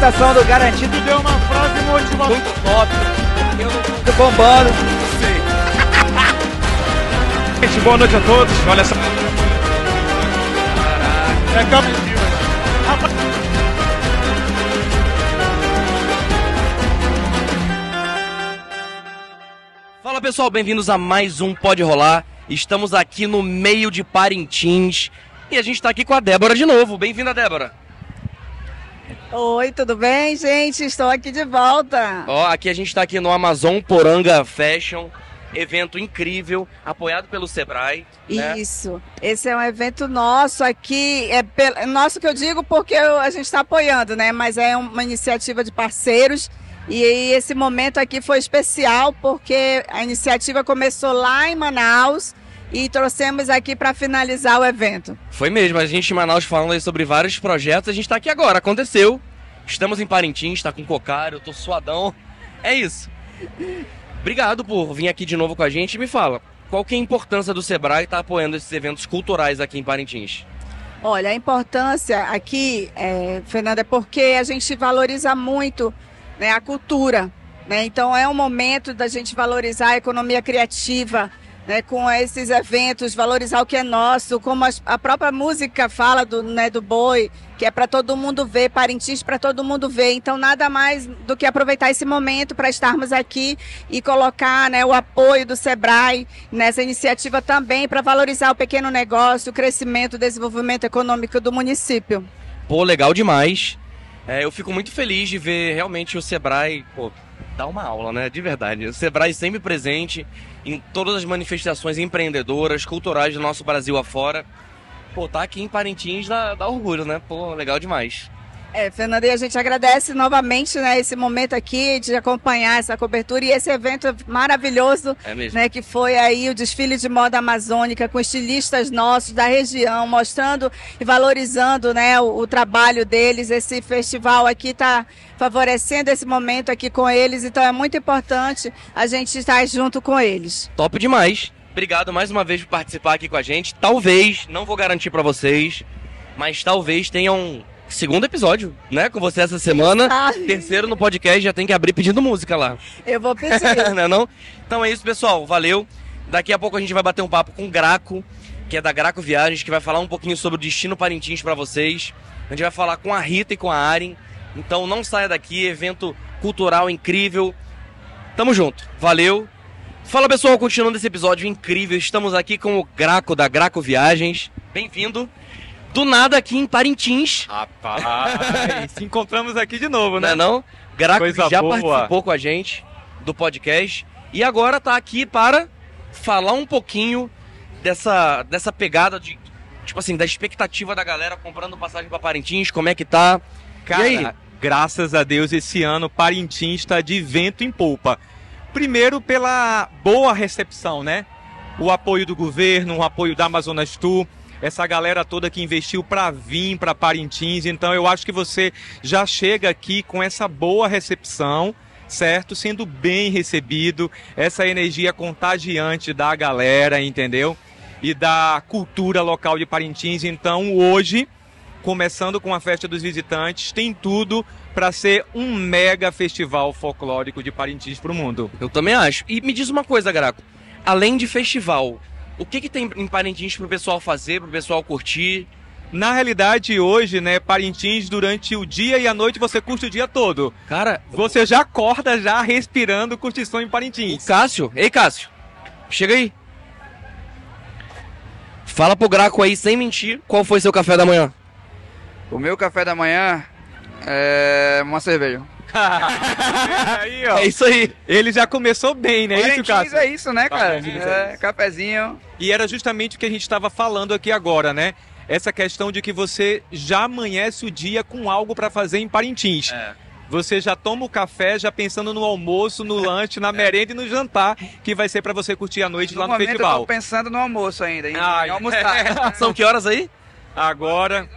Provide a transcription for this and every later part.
apresentação do Garantido Tu deu uma frase motivacional. muito top. Eu não tô bombando. Gente, boa noite a todos. Olha essa. É cap... Fala pessoal, bem-vindos a mais um Pode Rolar. Estamos aqui no meio de Parintins e a gente está aqui com a Débora de novo. Bem-vinda, Débora. Oi, tudo bem, gente? Estou aqui de volta. Ó, aqui a gente está aqui no Amazon Poranga Fashion, evento incrível, apoiado pelo Sebrae. né? Isso. Esse é um evento nosso aqui, é nosso que eu digo porque a gente está apoiando, né? Mas é uma iniciativa de parceiros. E esse momento aqui foi especial porque a iniciativa começou lá em Manaus e trouxemos aqui para finalizar o evento. Foi mesmo, a gente em Manaus falando sobre vários projetos, a gente está aqui agora, aconteceu. Estamos em Parintins, está com cocar, eu tô suadão. É isso. Obrigado por vir aqui de novo com a gente. Me fala, qual que é a importância do Sebrae estar apoiando esses eventos culturais aqui em Parintins? Olha, a importância aqui, é, Fernanda, é porque a gente valoriza muito né, a cultura. Né? Então é um momento da gente valorizar a economia criativa. Né, com esses eventos, valorizar o que é nosso, como as- a própria música fala do, né, do boi, que é para todo mundo ver, Parintins para todo mundo ver. Então, nada mais do que aproveitar esse momento para estarmos aqui e colocar né, o apoio do SEBRAE nessa iniciativa também para valorizar o pequeno negócio, o crescimento, o desenvolvimento econômico do município. Pô, legal demais. É, eu fico muito feliz de ver realmente o Sebrae, pô, dar uma aula, né? De verdade. O Sebrae sempre presente em todas as manifestações empreendedoras, culturais do nosso Brasil afora. Pô, tá aqui em Parintins dá, dá orgulho, né? Pô, legal demais. É, Fernanda, e a gente agradece novamente né, esse momento aqui de acompanhar essa cobertura e esse evento maravilhoso É mesmo. né, que foi aí o desfile de moda amazônica com estilistas nossos da região, mostrando e valorizando né, o, o trabalho deles. Esse festival aqui está favorecendo esse momento aqui com eles, então é muito importante a gente estar junto com eles. Top demais. Obrigado mais uma vez por participar aqui com a gente. Talvez, não vou garantir pra vocês, mas talvez tenha um segundo episódio, né, com você essa semana. sabe? Terceiro no podcast, já tem que abrir pedindo música lá. Eu vou pedir. não é não? Então é isso, pessoal. Valeu. Daqui a pouco a gente vai bater um papo com o Graco, que é da Graco Viagens, que vai falar um pouquinho sobre o destino Parintins pra vocês. A gente vai falar com a Rita e com a Aren. Então não saia daqui, evento cultural incrível. Tamo junto. Valeu. Fala pessoal, continuando esse episódio incrível, estamos aqui com o Graco da Graco Viagens. Bem-vindo. Do nada aqui em Parintins, Rapaz, se encontramos aqui de novo, né né? não? Graco Coisa já boa. participou com a gente do podcast e agora tá aqui para falar um pouquinho dessa, dessa pegada de tipo assim, da expectativa da galera comprando passagem para Parintins, como é que tá? Cara, E aí? graças a Deus, esse ano Parintins está de vento em polpa. Primeiro pela boa recepção, né? O apoio do governo, o apoio da Amazonas Tour, essa galera toda que investiu para vir para Parintins. Então eu acho que você já chega aqui com essa boa recepção, certo? Sendo bem recebido, essa energia contagiante da galera, entendeu? E da cultura local de Parintins. Então hoje começando com a festa dos visitantes, tem tudo para ser um mega festival folclórico de Parintins para o mundo. Eu também acho. E me diz uma coisa, Graco. Além de festival, o que que tem em Parintins pro pessoal fazer, pro pessoal curtir? Na realidade, hoje, né, Parintins, durante o dia e a noite, você curte o dia todo. Cara, Você já acorda já respirando curtição em o Parintins. Cássio, ei Cássio, chega aí. Fala pro Graco aí, sem mentir, qual foi seu café da manhã? O meu café da manhã é uma cerveja. Aí, ó. É isso aí. Ele já começou bem, né? Isso, Cássio? é isso, né, cara? É É, cafezinho. E era justamente o que a gente estava falando aqui agora, né? Essa questão de que você já amanhece o dia com algo para fazer em Parintins. É. Você já toma o café já pensando no almoço, no lanche, na merenda e no jantar que vai ser para você curtir a noite No lá no momento eu festival. tô pensando no almoço ainda, em, Ai. em almoçar. São que horas aí? Agora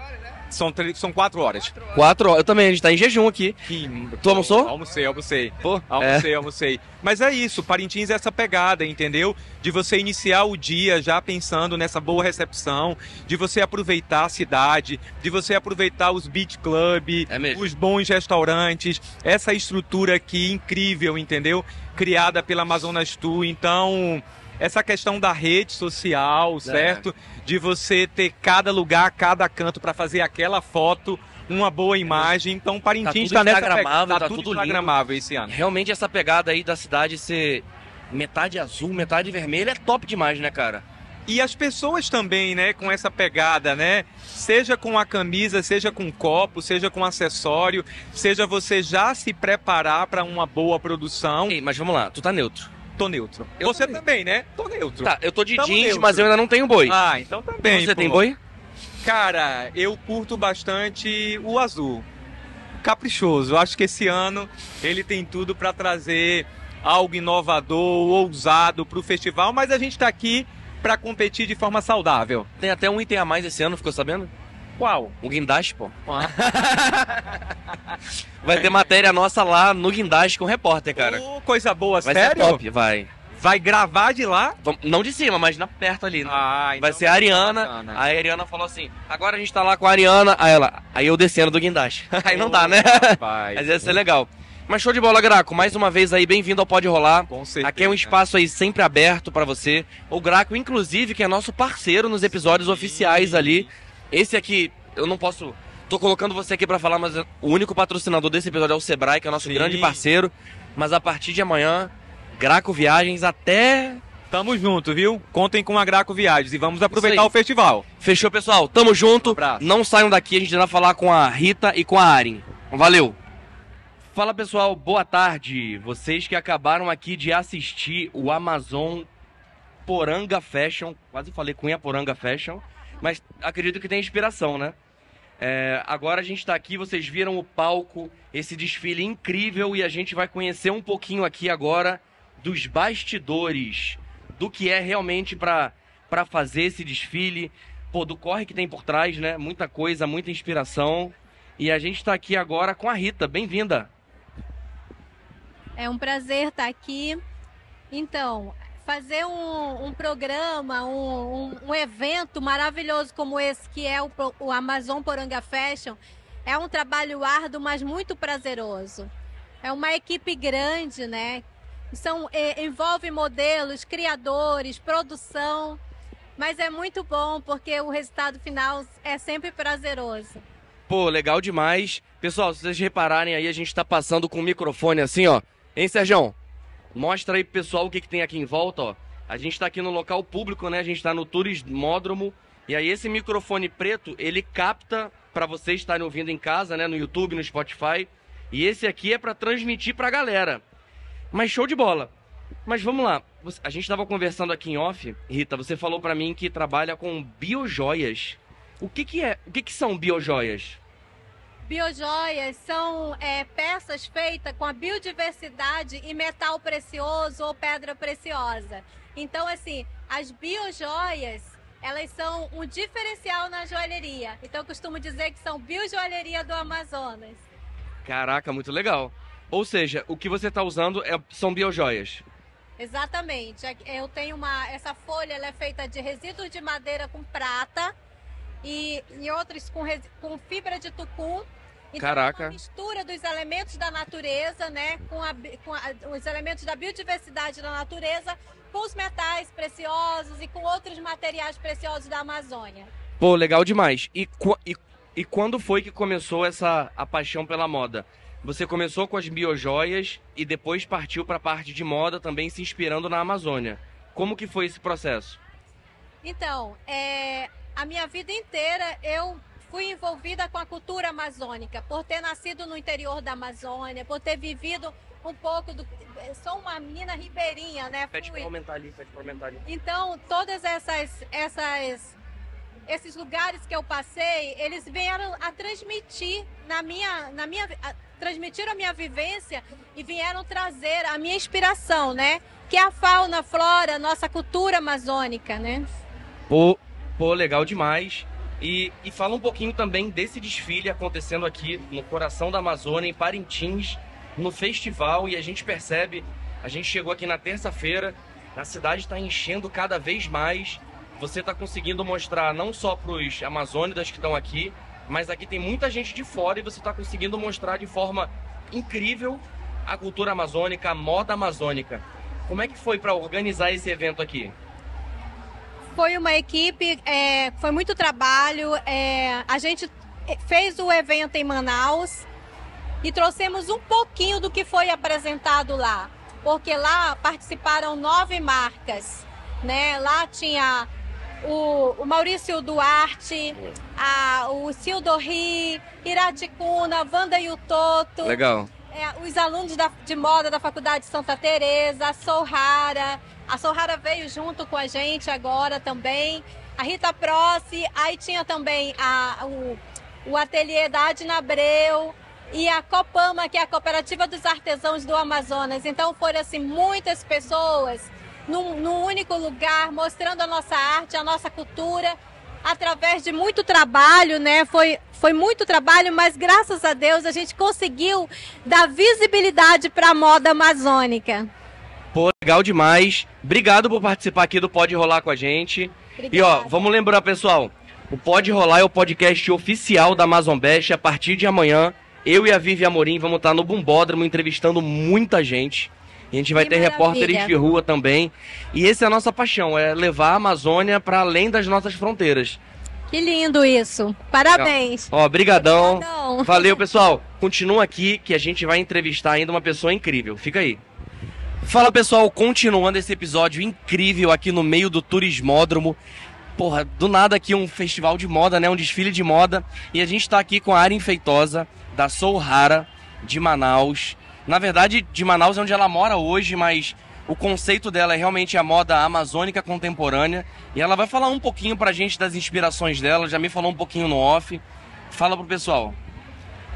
São, três- são quatro horas. Quatro horas. Eu também, a gente tá em jejum aqui. Que... Tu almoçou? Almocei, almocei. Pô, é. Almocei, almocei. Mas é isso, Parintins é essa pegada, entendeu? De você iniciar o dia já pensando nessa boa recepção, de você aproveitar a cidade, de você aproveitar os beach club, É os bons restaurantes, essa estrutura aqui incrível, entendeu? Criada pela Amazonas Tour. Então, essa questão da rede social, certo? De você ter cada lugar, cada canto para fazer aquela foto, uma boa imagem. Então, Parintins tudo está nessa instagramável, pegada, tá tudo tudo lindo. instagramável esse ano. Realmente essa pegada aí da cidade ser metade azul, metade vermelha é top demais, né, cara? E as pessoas também, né, com essa pegada, né? Seja com a camisa, seja com copo, seja com acessório, seja você já se preparar para uma boa produção. Ei, mas vamos lá, tu tá neutro. Tô neutro. Eu você também. também, né? Tô neutro. Tá, eu tô de Tamo jeans, neutro. mas eu ainda não tenho boi. Ah, então também. Você pô. tem boi? Cara, eu curto bastante o azul. Caprichoso. Eu Acho que esse ano ele tem tudo para trazer algo inovador, ousado pro festival, mas a gente tá aqui para competir de forma saudável. Tem até um item a mais esse ano, ficou sabendo? Qual? Um guindaste, pô. Vai ter matéria nossa lá no guindaste com o repórter, cara. Ô, coisa boa, Vai sério? ser top, vai. Vai gravar de lá? Não de cima, mas na perto ali. Ah, vai então ser a Ariana. a Ariana falou assim: agora a gente tá lá com a Ariana. Aí ela, aí eu descendo do guindaste. aí não dá, né? Rapaz, Mas ia ser legal. Mas show de bola, Graco. Mais uma vez aí, bem-vindo ao Pode Rolar. Com certeza. Aqui é um espaço aí sempre aberto pra você. O Graco, inclusive, que é nosso parceiro nos episódios oficiais ali. Esse aqui, eu não posso. Tô colocando você aqui pra falar, mas o único patrocinador desse episódio é o Sebrae, que é nosso Sim. grande parceiro. Mas a partir de amanhã, Graco Viagens até. Tamo junto, viu? Contem com a Graco Viagens e vamos aproveitar o festival. Fechou, pessoal? Tamo junto. Um. Não saiam daqui, a gente vai falar com a Rita e com a Arin. Valeu! Fala pessoal, boa tarde. Vocês que acabaram aqui de assistir o Amazon Poranga Fashion. Quase falei Cunha Poranga Fashion, mas acredito que tem inspiração, né? É, agora a gente está aqui, vocês viram o palco, esse desfile incrível e a gente vai conhecer um pouquinho aqui agora dos bastidores, do que é realmente para fazer esse desfile, pô, do corre que tem por trás, né? Muita coisa, muita inspiração. E a gente está aqui agora com a Rita, bem-vinda. É um prazer estar aqui. Então, fazer um, um programa, um, um- um evento maravilhoso como esse, que é o, o Amazon Poranga Fashion, é um trabalho árduo, mas muito prazeroso. É uma equipe grande, né? São, eh, envolve modelos, criadores, produção, mas é muito bom porque o resultado final é sempre prazeroso. Pô, legal demais. Pessoal, se vocês repararem aí, a gente tá passando com o microfone assim, ó. Hein, Sérgio? Mostra aí pro pessoal o que, que tem aqui em volta, ó. A gente tá aqui no local público, né? A gente tá no Turismódromo. E aí esse microfone preto, ele capta pra vocês estarem ouvindo em casa, né? No YouTube, no Spotify. E esse aqui é pra transmitir pra galera. Mas show de bola. Mas vamos lá. A gente tava conversando aqui em off, Rita, você falou pra mim que trabalha com biojoias. O que que é? O que que são biojoias? Biojoias são é, peças feitas com a biodiversidade e metal precioso ou pedra preciosa. Então, assim, as biojoias, elas são um diferencial na joalheria. Então, eu costumo dizer que são biojoalheria do Amazonas. Caraca, muito legal. Ou seja, o que você está usando é- são biojoias. Exatamente. Aqui- Eu tenho uma. Essa folha é feita de resíduos de madeira com prata e, e outros com, com fibra de tucum. Então, Caraca. É uma mistura dos elementos da natureza, né? Com, a com a- os elementos da biodiversidade da natureza, com os metais preciosos e com outros materiais preciosos da Amazônia. Pô, legal demais. E, e, e quando foi que começou essa a paixão pela moda? Você começou com as biojoias e depois partiu para a parte de moda, também se inspirando na Amazônia. Como que foi esse processo? Então, é, a minha vida inteira eu fui envolvida com a cultura amazônica, por ter nascido no interior da Amazônia, por ter vivido um pouco do. Sou uma menina ribeirinha, né? Pede Fui- pra aumentar ali, pede pra aumentar ali. Então, todas essas, essas, esses lugares que eu passei, eles vieram a transmitir na minha, na minha, a, transmitiram a minha vivência e vieram trazer a minha inspiração, né? Que é a fauna, a flora, a nossa cultura amazônica, né? Pô, pô, legal demais. E, e fala um pouquinho também desse desfile acontecendo aqui no coração da Amazônia, em Parintins, no festival. E a gente percebe, a gente chegou aqui na terça-feira, a cidade está enchendo cada vez mais. Você está conseguindo mostrar não só para os amazônidas que estão aqui, mas aqui tem muita gente de fora e você está conseguindo mostrar de forma incrível a cultura amazônica, a moda amazônica. Como é que foi para organizar esse evento aqui? Foi uma equipe, é, foi muito trabalho. É, a gente fez o evento em Manaus e trouxemos um pouquinho do que foi apresentado lá, porque lá participaram nove marcas, né? Lá tinha o, o Maurício Duarte, a, o Sildorri, Iraticuna, Wanda Yutoto. Legal. É, os alunos da, de moda da Faculdade Santa Teresa, a Sourara. A Sourara veio junto com a gente agora também. A Rita Prossi, aí tinha também a, o, o ateliê da Adina Abreu e a Copama, que é a Cooperativa dos Artesãos do Amazonas. Então foram assim muitas pessoas num, num único lugar, mostrando a nossa arte, a nossa cultura, através de muito trabalho, né? Foi, foi muito trabalho, mas graças a Deus a gente conseguiu dar visibilidade para a moda amazônica. Pô, legal demais. Obrigado por participar aqui do Pode Rolar com a gente. Obrigada. E ó, vamos lembrar, pessoal, o Pode Rolar é o podcast oficial da Amazon Best. A partir de amanhã, eu e a Vivi Amorim vamos estar no Bumbódromo entrevistando muita gente. E a gente vai Que ter maravilha. repórteres de rua também. E essa é a nossa paixão, é levar a Amazônia para além das nossas fronteiras. Que lindo isso. Parabéns. Ó, brigadão. Obrigadão. Valeu, pessoal. Continua aqui que a gente vai entrevistar ainda uma pessoa incrível. Fica aí. Fala, pessoal. Continuando esse episódio incrível aqui no meio do Turismódromo. Porra, do nada aqui um festival de moda, né? Um desfile de moda. E a gente tá aqui com a área enfeitosa da Soul Rara de Manaus. Na verdade, de Manaus é onde ela mora hoje, mas o conceito dela é realmente a moda amazônica contemporânea. E ela vai falar um pouquinho pra gente das inspirações dela. Já me falou um pouquinho no off. Fala pro pessoal.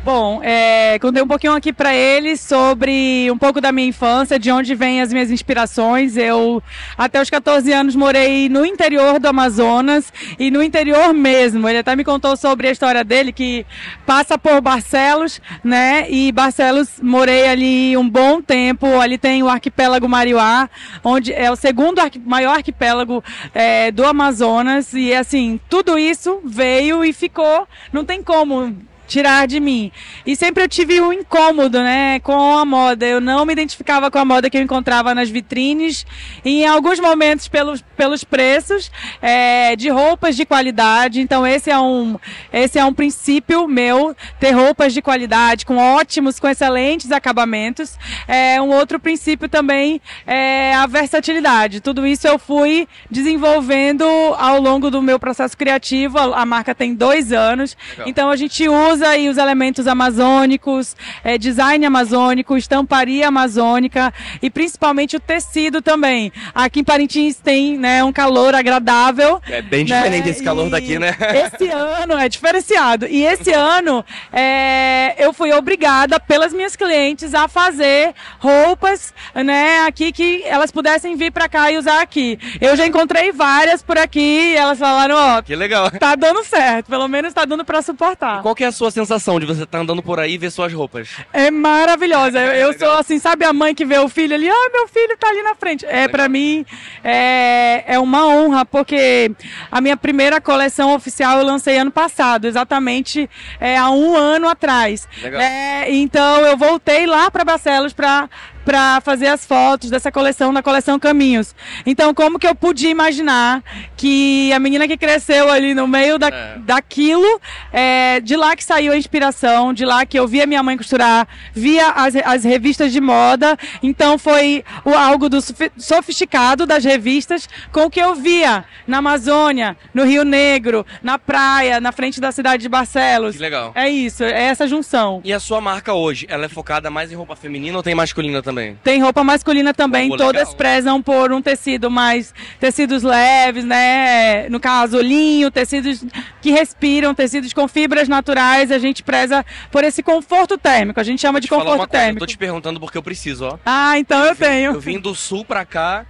Bom, é, contei um pouquinho aqui para eles sobre um pouco da minha infância, de onde vêm as minhas inspirações. Eu, até os 14 anos, morei no interior do Amazonas e no interior mesmo. Ele até me contou sobre a história dele, que passa por Barcelos, né? E Barcelos, morei ali um bom tempo. Ali tem o arquipélago Mariuá, onde é o segundo maior arquipélago é, do Amazonas. E assim, tudo isso veio e ficou. Não tem como tirar de mim. E sempre eu tive um incômodo, né, com a moda. Eu não me identificava com a moda que eu encontrava nas vitrines. E em alguns momentos pelos, pelos preços é, de roupas de qualidade. Então esse é um esse é um princípio meu ter roupas de qualidade com ótimos, com excelentes acabamentos. É um outro princípio também é a versatilidade. Tudo isso eu fui desenvolvendo ao longo do meu processo criativo. A, a marca tem dois anos. Legal. Então a gente usa aí os elementos amazônicos, é, design amazônico, estamparia amazônica e principalmente o tecido também. Aqui em Parintins tem né, um calor agradável. É bem né, diferente esse calor e daqui, né? Esse ano é diferenciado. E esse ano é, eu fui obrigada pelas minhas clientes a fazer roupas, né, aqui que elas pudessem vir para cá e usar aqui. Eu já encontrei várias por aqui e elas falaram, ó, Que legal. tá dando certo, pelo menos tá dando para suportar. Qual que é a sua sensação de você estar andando por aí e ver suas roupas? É maravilhosa. Eu, eu sou assim, sabe a mãe que vê o filho ali, ah, meu filho tá ali na frente. É, pra mim, é, é uma honra, porque a minha primeira coleção oficial eu lancei ano passado, exatamente é, há um ano atrás. Legal. É, então eu voltei lá para Barcelos para para fazer as fotos dessa coleção, da coleção Caminhos. Então, como que eu podia imaginar que a menina que cresceu ali no meio da, É. daquilo, é, de lá que saiu a inspiração, de lá que eu via minha mãe costurar, via as, as revistas de moda, então foi o, algo do sofi- sofisticado das revistas com o que eu via na Amazônia, no Rio Negro, na praia, na frente da cidade de Barcelos. Que legal. É isso, é essa junção. E a sua marca hoje, ela é focada mais em roupa feminina ou tem masculina também? Tem roupa masculina também, Pô, legal. todas prezam por um tecido mais tecidos leves, né? No caso, linho, tecidos que respiram, tecidos com fibras naturais. A gente preza por esse conforto térmico. A gente chama de conforto uma coisa, eu térmico. tô te perguntando porque eu preciso, ó. Ah, então eu vim- tenho. Eu vim do sul pra cá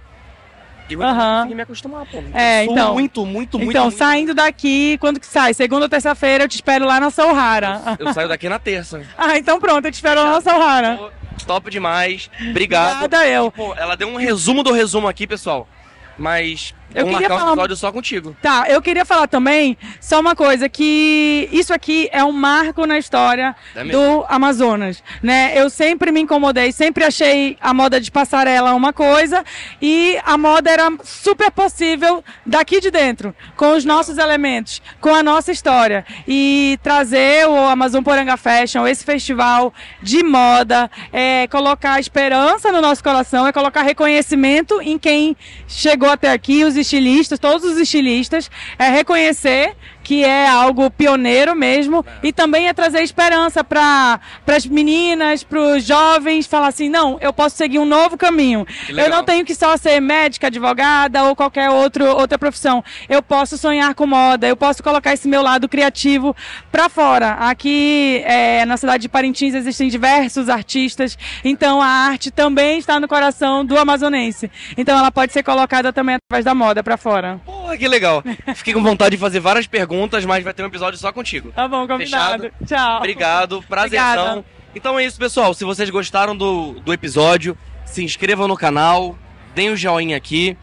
E eu consegui me acostumar, pô. É, então. Muito, muito, muito. então, muito, saindo daqui, quando que sai? Segunda ou terça-feira, eu te espero lá na Sourara. Eu saio daqui na terça. Ah, então pronto, eu te espero lá na Sourara. Top demais. Obrigado. Obrigada, eu. Pô, ela deu um resumo do resumo aqui, pessoal. Mas Eu vamos queria marcar um falar- episódio só contigo. Tá, eu queria falar também só uma coisa, que isso aqui é um marco na história É do Amazonas, né? Eu sempre me incomodei, sempre achei a moda de passarela uma coisa e a moda era super possível daqui de dentro, com os nossos elementos, com a nossa história e trazer o Amazon Poranga Fashion, esse festival de moda, é colocar esperança no nosso coração, é colocar reconhecimento em quem chegou até aqui, os estilistas, todos os estilistas, é reconhecer que é algo pioneiro mesmo e também é trazer esperança para as meninas, para os jovens, falar assim, não, eu posso seguir um novo caminho. Eu não tenho que só ser médica, advogada ou qualquer outro, outra profissão. Eu posso sonhar com moda, eu posso colocar esse meu lado criativo para fora. Aqui é, na cidade de Parintins existem diversos artistas, então a arte também está no coração do amazonense. Então ela pode ser colocada também através da moda para fora. Porra, que legal. Fiquei com vontade de fazer várias perguntas, mas vai ter um episódio só contigo. Tá bom, combinado. Fechado. Tchau. Obrigado, prazerzão. Obrigada. Então é isso, pessoal. Se vocês gostaram do, do episódio, se inscrevam no canal, deem o joinha aqui.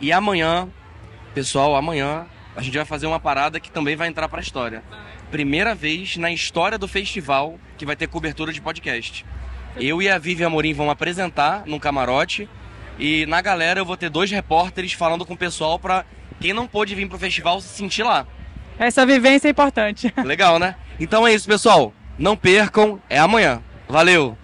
E amanhã, pessoal, amanhã a gente vai fazer uma parada que também vai entrar pra história. Primeira vez na história do festival que vai ter cobertura de podcast. Eu e a Vivi Amorim vamos apresentar num camarote. E na galera eu vou ter dois repórteres falando com o pessoal pra quem não pôde vir pro festival se sentir lá. Essa vivência é importante. Legal, né? Então é isso, pessoal. Não percam, é amanhã. Valeu!